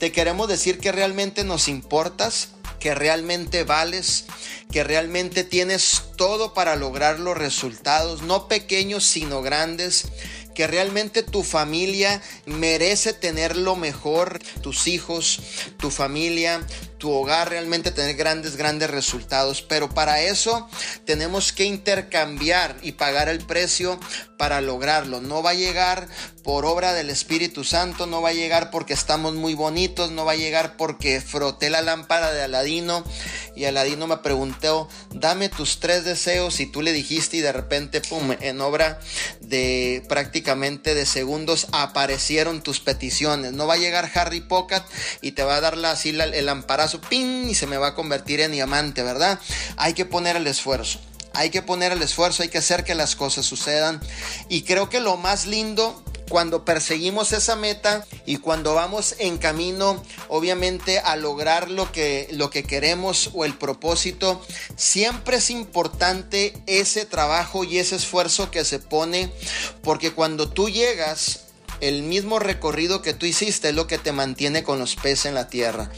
te queremos decir que realmente nos importas, que realmente vales, que realmente tienes todo para lograr los resultados, no pequeños sino grandes, que realmente tu familia merece tener lo mejor, tus hijos, tu familia, tu hogar realmente tener grandes, grandes resultados. Pero para eso tenemos que intercambiar y pagar el precio para lograrlo. No va a llegar por obra del Espíritu Santo, no va a llegar porque estamos muy bonitos, no va a llegar porque froté la lámpara de Aladino y Aladino me preguntó, dame tus tres deseos y tú le dijiste y de repente, pum, en obra de prácticamente de segundos aparecieron tus peticiones. No va a llegar Harry Pocket y te va a dar la, así el amparazo pin, y se me va a convertir en diamante, ¿verdad? Hay que poner el esfuerzo. Hay que poner el esfuerzo, hay que hacer que las cosas sucedan. Y creo que lo más lindo cuando perseguimos esa meta y cuando vamos en camino, obviamente, a lograr lo que, lo que queremos o el propósito, siempre es importante ese trabajo y ese esfuerzo que se pone, porque cuando tú llegas, el mismo recorrido que tú hiciste es lo que te mantiene con los pies en la tierra.